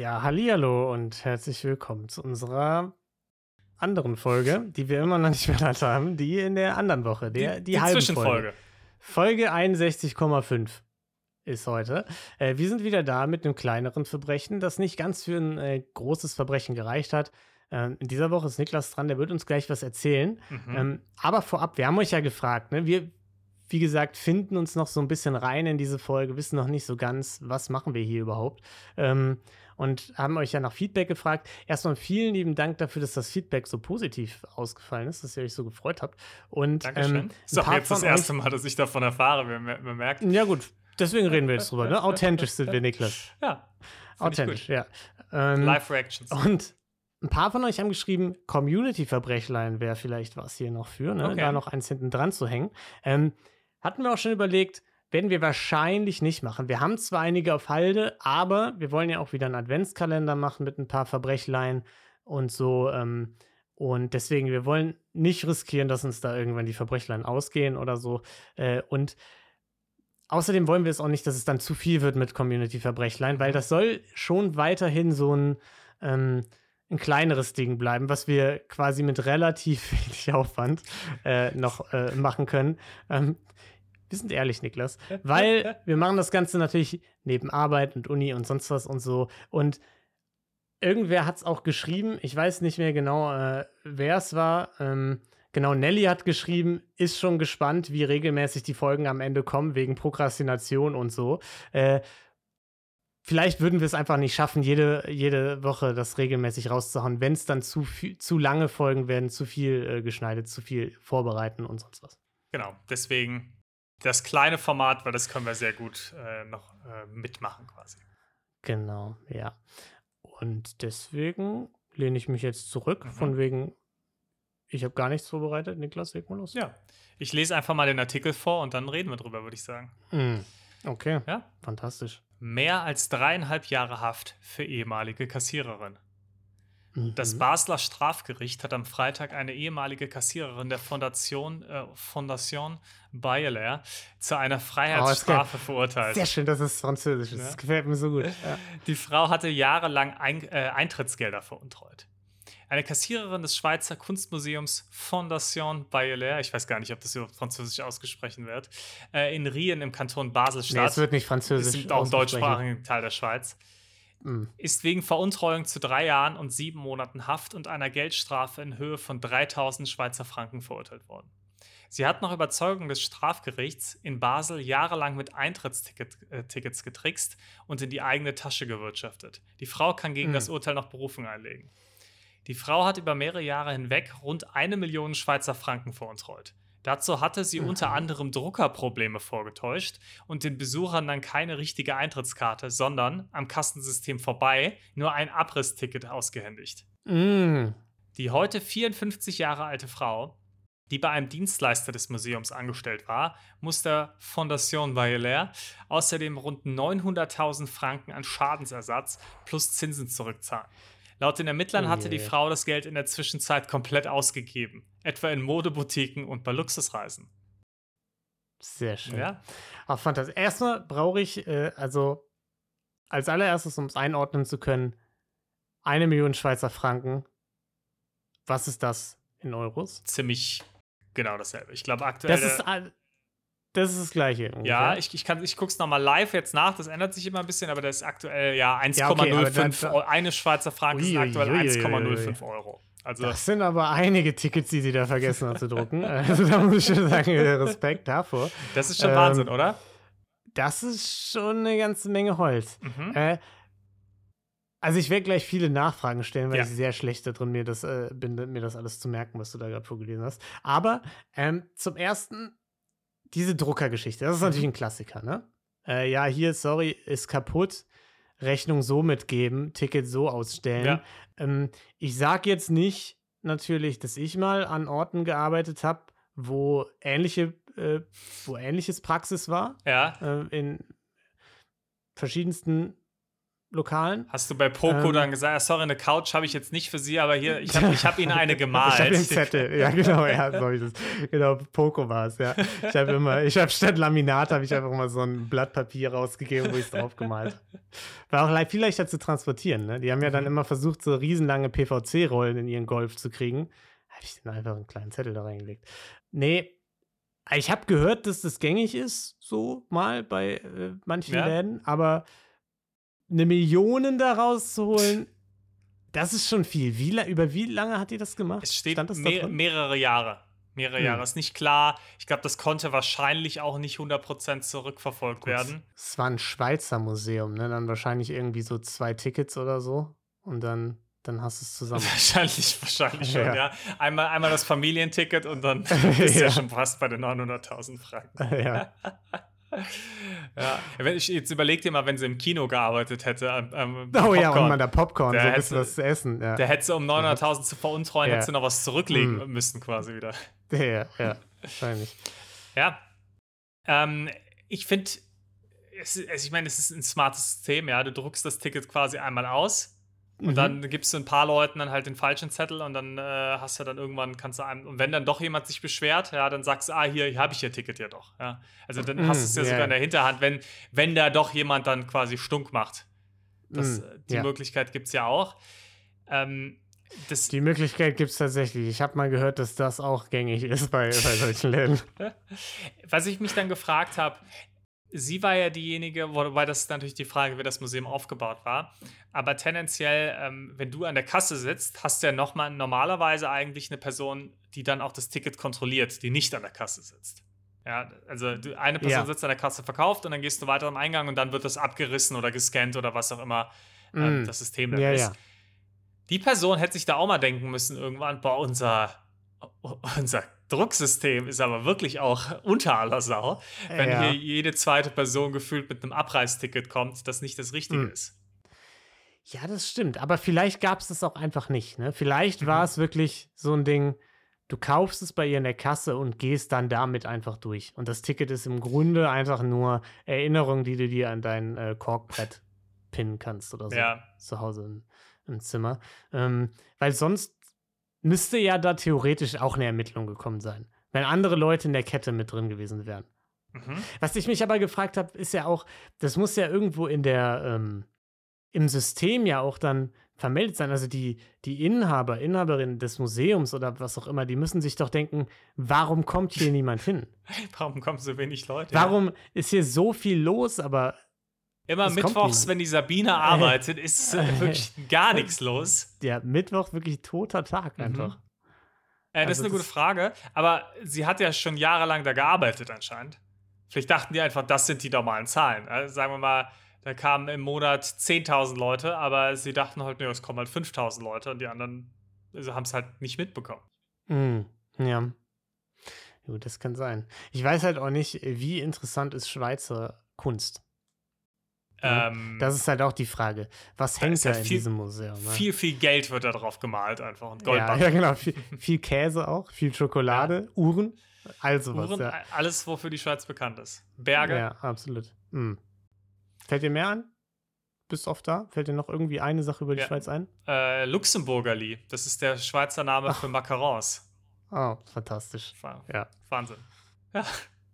Ja, hallihallo und herzlich willkommen zu unserer anderen Folge, die wir immer noch nicht benannt haben, die in der anderen Woche, der, die, die halben Zwischenfolge. Folge 61,5 ist heute. Äh, wir sind wieder da mit einem kleineren Verbrechen, das nicht ganz für ein äh, großes Verbrechen gereicht hat. Ähm, in dieser Woche ist Niklas dran, der wird uns gleich was erzählen. Mhm. Ähm, aber vorab, wir haben euch ja gefragt, ne? wir, wie gesagt, finden uns noch so ein bisschen rein in diese Folge, wissen noch nicht so ganz, was machen wir hier überhaupt. Ähm, und haben euch ja nach Feedback gefragt. Erstmal vielen lieben Dank dafür, dass das Feedback so positiv ausgefallen ist, dass ihr euch so gefreut habt. Und Dankeschön. ähm, ist doch jetzt das erste Mal, dass ich davon erfahre. Man, mer- man merkt. Ja, gut, deswegen reden wir jetzt drüber. Ne? Authentisch sind wir, Niklas. Ja. Authentisch, ja. Ähm, Live Reactions. Und ein paar von euch haben geschrieben, Community-Verbrechlein wäre vielleicht was hier noch für, ne? Okay. da noch eins hinten dran zu hängen. Ähm, hatten wir auch schon überlegt, werden wir wahrscheinlich nicht machen. Wir haben zwar einige auf Halde, aber wir wollen ja auch wieder einen Adventskalender machen mit ein paar Verbrechlein und so. Ähm, und deswegen, wir wollen nicht riskieren, dass uns da irgendwann die Verbrechlein ausgehen oder so. Äh, und außerdem wollen wir es auch nicht, dass es dann zu viel wird mit Community-Verbrechlein, weil das soll schon weiterhin so ein, ähm, ein kleineres Ding bleiben, was wir quasi mit relativ wenig Aufwand äh, noch äh, machen können. Ähm, wir sind ehrlich, Niklas, weil wir machen das Ganze natürlich neben Arbeit und Uni und sonst was und so. Und irgendwer hat es auch geschrieben, ich weiß nicht mehr genau, äh, wer es war. Ähm, genau, Nelly hat geschrieben, ist schon gespannt, wie regelmäßig die Folgen am Ende kommen, wegen Prokrastination und so. Äh, vielleicht würden wir es einfach nicht schaffen, jede, jede Woche das regelmäßig rauszuhauen, wenn es dann zu, viel, zu lange Folgen werden, zu viel äh, geschneidet, zu viel vorbereiten und sonst was. Genau. Deswegen das kleine Format, weil das können wir sehr gut äh, noch äh, mitmachen quasi. Genau, ja. Und deswegen lehne ich mich jetzt zurück, Mhm. von wegen, ich habe gar nichts vorbereitet. Niklas, leg mal los. Ja. Ich lese einfach mal den Artikel vor und dann reden wir drüber, würde ich sagen. Mm, okay, Ja. fantastisch. Mehr als dreieinhalb Jahre Haft für ehemalige Kassiererin. Das Mhm. Basler Strafgericht hat am Freitag eine ehemalige Kassiererin der Fondation, äh, Fondation Bayeler zu einer Freiheitsstrafe verurteilt. Sehr schön, dass es französisch ist. Ja. Das gefällt mir so gut. Ja. Die Frau hatte jahrelang ein, äh, Eintrittsgelder veruntreut. Eine Kassiererin des Schweizer Kunstmuseums Fondation Bayeler, ich weiß gar nicht, ob das überhaupt französisch ausgesprochen wird, äh, in Rien im Kanton Nee, Basel-Stadt, es wird nicht das französisch. ist auch im deutschsprachigen Teil der Schweiz, Mm. ist wegen Veruntreuung zu drei Jahren und sieben Monaten Haft und einer Geldstrafe in Höhe von 3000 Schweizer Franken verurteilt worden. Sie hat nach Überzeugung des Strafgerichts in Basel jahrelang mit Eintrittstickets äh, getrickst und in die eigene Tasche gewirtschaftet. Die Frau kann gegen Hm. das Urteil noch Berufung einlegen. Die Frau hat über mehrere Jahre hinweg rund eine Million Schweizer Franken veruntreut. Dazu hatte sie unter anderem Druckerprobleme vorgetäuscht und den Besuchern dann keine richtige Eintrittskarte, sondern am Kassensystem vorbei nur ein Abrissticket ausgehändigt. Mm. Die heute 54 Jahre alte Frau, die bei einem Dienstleister des Museums angestellt war, muss der Fondation Bayeler außerdem rund 900.000 Franken an Schadensersatz plus Zinsen zurückzahlen. Laut den Ermittlern Oh hatte die je. Frau das Geld in der Zwischenzeit komplett ausgegeben, etwa in Modeboutiquen und bei Luxusreisen. Sehr schön. Ja? Auch fantastisch. Erstmal brauche ich, äh, also als allererstes, um es einordnen zu können, eine Million Schweizer Franken. Was ist das in Euros? Ziemlich genau dasselbe. Ich glaube aktuell. Das ist, das ist das Gleiche. ja, ungefähr. ich, ich, kann- ich gucke es nochmal live jetzt nach. Das ändert sich immer ein bisschen, aber das ist aktuell ja 1,05 Ja, okay. Eine Schweizer Franken sind ui, aktuell ui, ui, ui, 1,05 Euro. Also, Das sind aber einige Tickets, die sie da vergessen hat zu drucken. Also da muss ich schon sagen, Respekt davor. das ist schon ähm, Wahnsinn, oder? Das ist schon eine ganze Menge Holz. Mhm. Äh, also ich werde gleich viele Nachfragen stellen, weil Ja. ich sehr schlecht darin mir das, äh, bin, mir das alles zu merken, was du da gerade vorgelesen hast. Aber ähm, zum ersten, diese Druckergeschichte, das ist natürlich ein Klassiker, ne? Äh, ja, hier, sorry, ist kaputt. Rechnung so mitgeben, Ticket so ausstellen. Ja. Ähm, ich sage jetzt nicht natürlich, dass ich mal an Orten gearbeitet habe, wo ähnliche, äh, wo ähnliches Praxis war Ja, äh, in verschiedensten Lokalen. Hast du bei Poco Ähm. dann gesagt, ah, sorry, eine Couch habe ich jetzt nicht für Sie, aber hier, ich habe ich hab Ihnen eine gemalt. Ich habe den Zettel, ja genau, ja, so ist es. Genau, Poco war es, ja. Ich habe immer, ich habe statt Laminat habe ich einfach mal so ein Blatt Papier rausgegeben, wo ich es drauf gemalt habe. War auch viel leichter zu transportieren, ne? Die haben ja dann Mhm. immer versucht, so riesenlange PVC-Rollen in ihren Golf zu kriegen. Habe ich dann einfach einen kleinen Zettel da reingelegt. Nee, ich habe gehört, dass das gängig ist, so mal bei äh, manchen Ja. Läden, aber eine Million da rauszuholen, das ist schon viel. Wie, über wie lange hat ihr das gemacht? Es steht Stand das da mehr, mehrere Jahre. Mehrere Hm. Jahre. Ist nicht klar. Ich glaube, das konnte wahrscheinlich auch nicht 100% zurückverfolgt werden. Es war ein Schweizer Museum, ne? Dann wahrscheinlich irgendwie so zwei Tickets oder so. Und dann, dann hast du es zusammen. Wahrscheinlich, wahrscheinlich schon, ja. Ja. Einmal, einmal das Familienticket und dann bist du ja Ja. schon fast bei den 900.000 Franken. ja. Ja, wenn ich jetzt überleg dir mal, wenn sie im Kino gearbeitet hätte. am- am Oh ja, und Popcorn, mal da Popcorn, so ein bisschen was zu essen. Ja, Der hätte sie, um 900.000 zu veruntreuen, Ja. hätte sie noch was zurücklegen Hm. müssen, quasi wieder. ja, ja, wahrscheinlich. Ja. Ähm, ich finde, also ich meine, es ist ein smartes System, ja. Du druckst das Ticket quasi einmal aus und Mhm. dann gibst du ein paar Leuten dann halt den falschen Zettel und dann äh, hast du dann irgendwann, kannst du einem, und wenn dann doch jemand sich beschwert, ja, dann sagst du, ah, hier, hier habe ich ihr Ticket ja doch. Ja. Also dann Mhm, hast du es ja ja, sogar ja. in der Hinterhand, wenn, wenn da doch jemand dann quasi stunk macht. Das, Mhm, äh, die ja. Möglichkeit gibt es ja auch. Ähm, das, Die Möglichkeit gibt es tatsächlich. Ich habe mal gehört, dass das auch gängig ist bei, bei solchen Läden. Was ich mich dann gefragt habe, sie war ja diejenige, wobei das ist natürlich die Frage, wie das Museum aufgebaut war. Aber tendenziell, ähm, wenn du an der Kasse sitzt, hast du ja nochmal normalerweise eigentlich eine Person, die dann auch das Ticket kontrolliert, die nicht an der Kasse sitzt. Ja, also du, eine Person Ja. sitzt an der Kasse, verkauft und dann gehst du weiter am Eingang und dann wird das abgerissen oder gescannt oder was auch immer ähm, Mm. das System dann Ja, ist. ja. Die Person hätte sich da auch mal denken müssen irgendwann, boah, unser, unser Drucksystem ist aber wirklich auch unter aller Sau, wenn Ja. hier jede zweite Person gefühlt mit einem Abreisticket kommt, das nicht das Richtige Mhm. ist. Ja, das stimmt. Aber vielleicht gab es das auch einfach nicht. Ne? Vielleicht war Mhm. es wirklich so ein Ding, du kaufst es bei ihr in der Kasse und gehst dann damit einfach durch. Und das Ticket ist im Grunde einfach nur Erinnerung, die du dir an dein äh, Korkbrett pinnen kannst oder so. Ja. Zu Hause im, im Zimmer. Ähm, weil sonst müsste ja da theoretisch auch eine Ermittlung gekommen sein. Wenn andere Leute in der Kette mit drin gewesen wären. Mhm. Was ich mich aber gefragt habe, ist ja auch, das muss ja irgendwo in der, ähm, im System ja auch dann vermeldet sein. Also die, die Inhaber, Inhaberinnen des Museums oder was auch immer, die müssen sich doch denken, warum kommt hier niemand hin? Warum kommen so wenig Leute? Warum ist hier so viel los, aber Immer kommt mittwochs, wenn die Sabine arbeitet, ist äh, wirklich gar nichts los. der Mittwoch wirklich toter Tag Mhm. einfach. Äh, das Also ist eine gute das- Frage, aber sie hat ja schon jahrelang da gearbeitet anscheinend. Vielleicht dachten die einfach, das sind die normalen Zahlen. Also sagen wir mal, da kamen im Monat 10.000 Leute, aber sie dachten halt, nee, es kommen halt 5.000 Leute und die anderen also haben es halt nicht mitbekommen. Mm, ja. Gut, das kann sein. Ich weiß halt auch nicht, wie interessant ist Schweizer Kunst. Ja, Ähm, Das ist halt auch die Frage. Was hängt da halt in viel- diesem Museum? Ne? viel, viel Geld wird da drauf gemalt einfach und ja, Goldbarren. ja, genau. Viel, viel Käse auch, viel Schokolade, Uhren, all sowas. Uhren, ja. alles, wofür die Schweiz bekannt ist. Berge. ja, absolut. Mm. Fällt dir mehr an? Bist oft da? Fällt dir noch irgendwie eine Sache über die Ja. Schweiz ein? Äh, Luxemburgerli, das ist der Schweizer Name für Macarons. Oh, fantastisch. Wa- Ja, Wahnsinn.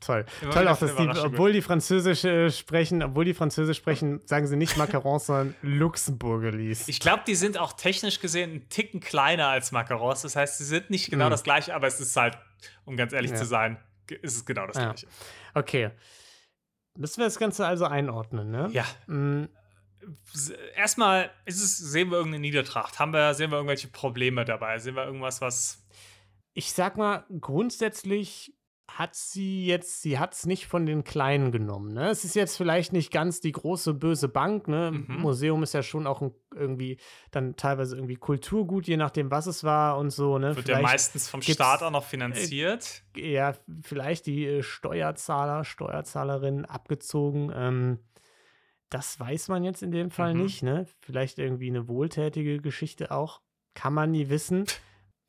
Toll. Immer toll auch, dass die, obwohl die Französisch äh, sprechen, obwohl die Französisch sprechen, sagen sie nicht Macarons, sondern Luxemburgerlis. Ich glaube, die sind auch technisch gesehen einen Ticken kleiner als Macarons. Das heißt, sie sind nicht genau Mhm. das gleiche, aber es ist halt, um ganz ehrlich Ja. zu sein, ist es genau das Ja. gleiche. Okay. Müssen wir das Ganze also einordnen, ne? Ja. Mm, Erstmal ist es, sehen wir irgendeine Niedertracht. Haben wir, sehen wir irgendwelche Probleme dabei? Sehen wir irgendwas, was. ich sag mal, grundsätzlich hat sie jetzt, sie hat es nicht von den Kleinen genommen. Ne? Es ist jetzt vielleicht nicht ganz die große böse Bank. Ne? Mhm. Museum ist ja schon auch ein, irgendwie dann teilweise irgendwie Kulturgut, je nachdem, was es war und so. Ne? Wird ja Vielleicht- meistens vom Staat auch noch finanziert. ja, vielleicht die äh, Steuerzahler, Steuerzahlerinnen abgezogen. Ähm, das weiß man jetzt in dem Fall Mhm. nicht, ne? Vielleicht irgendwie eine wohltätige Geschichte auch. Kann man nie wissen.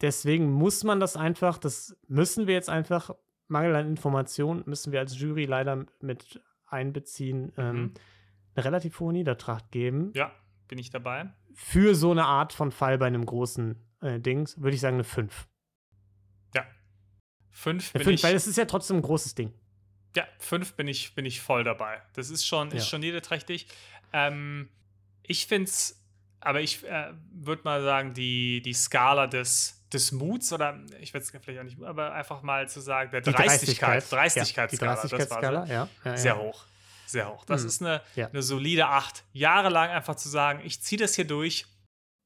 Deswegen muss man das einfach, das müssen wir jetzt einfach, Mangel an Informationen, müssen wir als Jury leider mit einbeziehen. Ähm, Mhm. eine relativ hohe Niedertracht geben. Ja, bin ich dabei. Für so eine Art von Fall bei einem großen äh, Dings würde ich sagen eine 5. Ja. 5 Eine bin 5, ich. weil es ist ja trotzdem ein großes Ding. Ja, 5 bin ich, bin ich voll dabei. Das ist schon, ist Ja. schon niederträchtig. Ähm, ich finde es, aber ich äh, würde mal sagen, die, die Skala des, des Muts, oder ich würde es vielleicht auch nicht, aber einfach mal zu sagen, der Die Dreistigkeit, Ja, Dreistigkeitsskala, die das war Dreistigkeitsskala, sie. ja. ja, sehr ja. hoch. Sehr hoch. Das Mhm. ist eine, Ja. eine solide 8. Jahrelang einfach zu sagen, ich ziehe das hier durch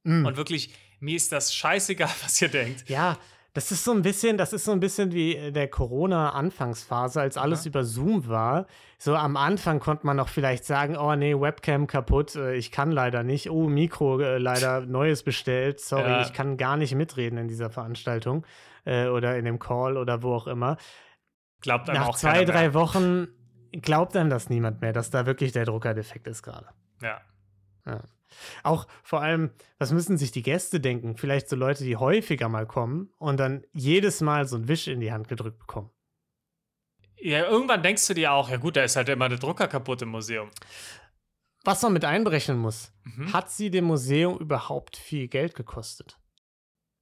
Mm. und wirklich, mir ist das scheißegal, was ihr denkt. Ja, das ist so ein bisschen, das ist so ein bisschen wie äh, der Corona-Anfangsphase, als alles Aha. über Zoom war. So am Anfang konnte man noch vielleicht sagen, oh nee, Webcam kaputt, äh, ich kann leider nicht. Oh, Mikro äh, leider neues bestellt. Sorry, Ja. ich kann gar nicht mitreden in dieser Veranstaltung äh, oder in dem Call oder wo auch immer. Glaubt einem Nach auch zwei, drei mehr. Wochen glaubt einem das niemand mehr, dass da wirklich der Druckerdefekt ist gerade. Ja. Auch vor allem, was müssen sich die Gäste denken? Vielleicht so Leute, die häufiger mal kommen und dann jedes Mal so ein Wisch in die Hand gedrückt bekommen. ja, irgendwann denkst du dir auch, ja gut, da ist halt immer der Drucker kaputt im Museum. Was man mit einberechnen muss, Mhm. hat sie dem Museum überhaupt viel Geld gekostet?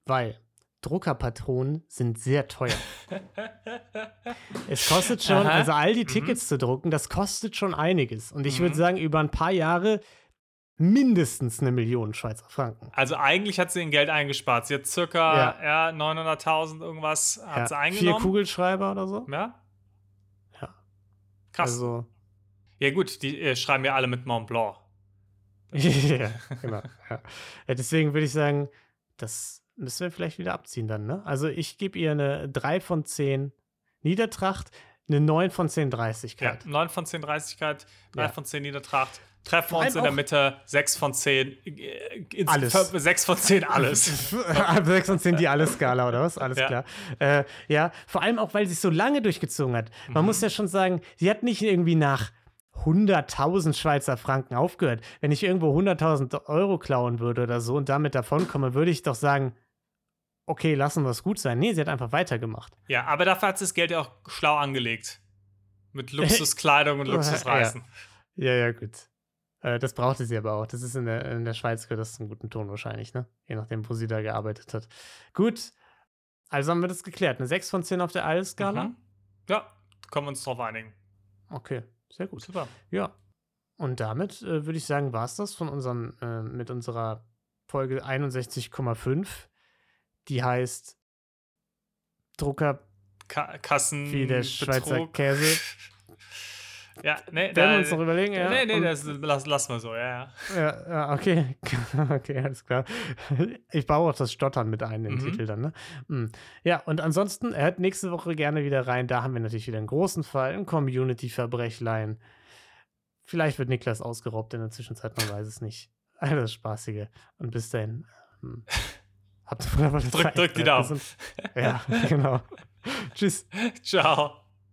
Weil Druckerpatronen sind sehr teuer. Es kostet schon, Aha. also all die Mhm. Tickets zu drucken, das kostet schon einiges. Und ich würde Mhm. sagen, über ein paar Jahre mindestens eine Million Schweizer Franken. Also eigentlich hat sie ihr Geld eingespart. Sie hat circa Ja. ja. 900.000 irgendwas hat sie Ja, vier eingenommen. Kugelschreiber oder so? Ja? Ja. Krass. Also, ja gut, die äh, schreiben ja alle mit Mont Blanc. ja, genau. Ja. Ja, deswegen würde ich sagen, das müssen wir vielleicht wieder abziehen dann, ne? Also ich gebe ihr eine 3 von 10 Niedertracht, eine 9 von 10 Ja, Dreistigkeit. 9 von 10 Dreistigkeit, 3 Ja. von 10 Niedertracht. Treffen wir uns in der Mitte, 6 von 10. Äh, ins- Alles. 6 von 10 alles. 6 von 10 die Alles-Skala, oder was? Alles Ja. klar. Äh, ja, vor allem auch, weil sie es so lange durchgezogen hat. Man Mhm. muss ja schon sagen, sie hat nicht irgendwie nach 100.000 Schweizer Franken aufgehört. Wenn ich irgendwo 100.000 Euro klauen würde oder so und damit davonkomme, würde ich doch sagen, okay, lassen wir es gut sein. Nee, sie hat einfach weitergemacht. ja, aber dafür hat sie das Geld ja auch schlau angelegt. Mit Luxuskleidung und Ja. Luxusreisen. Ja, ja, gut. Äh, das brauchte sie aber auch. Das ist in der, in der Schweiz gehört das zum guten Ton wahrscheinlich, ne? Je nachdem, wo sie da gearbeitet hat. Gut. Also haben wir das geklärt. Eine 6 von 10 auf der Alles-Skala? Mhm. Ja, können wir uns drauf einigen. Okay, sehr gut. Super. Ja. Und damit äh, würde ich sagen, war es das von unserem, äh, mit unserer Folge 61,5. Die heißt Drucker Ka Kassen. wie der Schweizer Käse. Ja, nee, Werden wir uns noch überlegen, ja. Nee, nee, das lass, lass mal so, ja, ja. Ja, ja, okay. okay, alles klar. Ich baue auch das Stottern mit ein, den Mhm. Titel dann, ne? Mm. Ja, und ansonsten, hört nächste Woche gerne wieder rein. Da haben wir natürlich wieder einen großen Fall, ein Community-Verbrechlein. Vielleicht wird Niklas ausgeraubt in der Zwischenzeit, man weiß es nicht. All das Spaßige. Und bis dahin. ähm, Habt Drück- Zeit. drück die Daumen. Ja, genau. Tschüss. Ciao.